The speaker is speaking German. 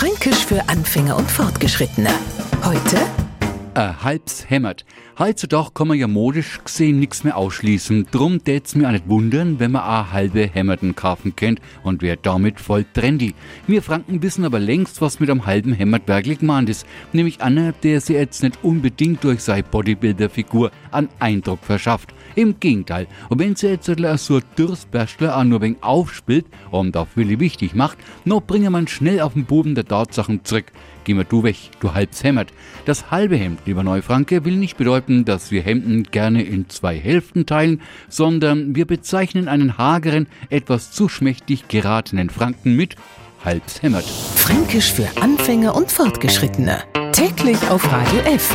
Fränkisch für Anfänger und Fortgeschrittene. Heute Ein halbs hämmert. Heutzutage kann man ja modisch gesehen nichts mehr ausschließen. Drum tät's mir auch nicht wundern, wenn man a halbe Hämmerten kaufen kennt und wär damit voll trendy. Wir Franken wissen aber längst, was mit einem halben Hämmert wirklich gemeint ist. Nämlich einer, der sich jetzt nicht unbedingt durch seine Bodybuilder-Figur an Eindruck verschafft. Im Gegenteil. Und wenn sie jetzt so ein Dürstbärstler auch nur wegen aufspielt und auf Willi wichtig macht, noch bringe man schnell auf den Buben der Tatsachen zurück. Geh mal du weg, du halbs Hämmert. Das halbe Hemd, lieber Neufranke, will nicht bedeuten, dass wir Hemden gerne in zwei Hälften teilen, sondern wir bezeichnen einen hageren, etwas zu schmächtig geratenen Franken mit halbs Hämmert. Fränkisch für Anfänger und Fortgeschrittene. Täglich auf Radio F.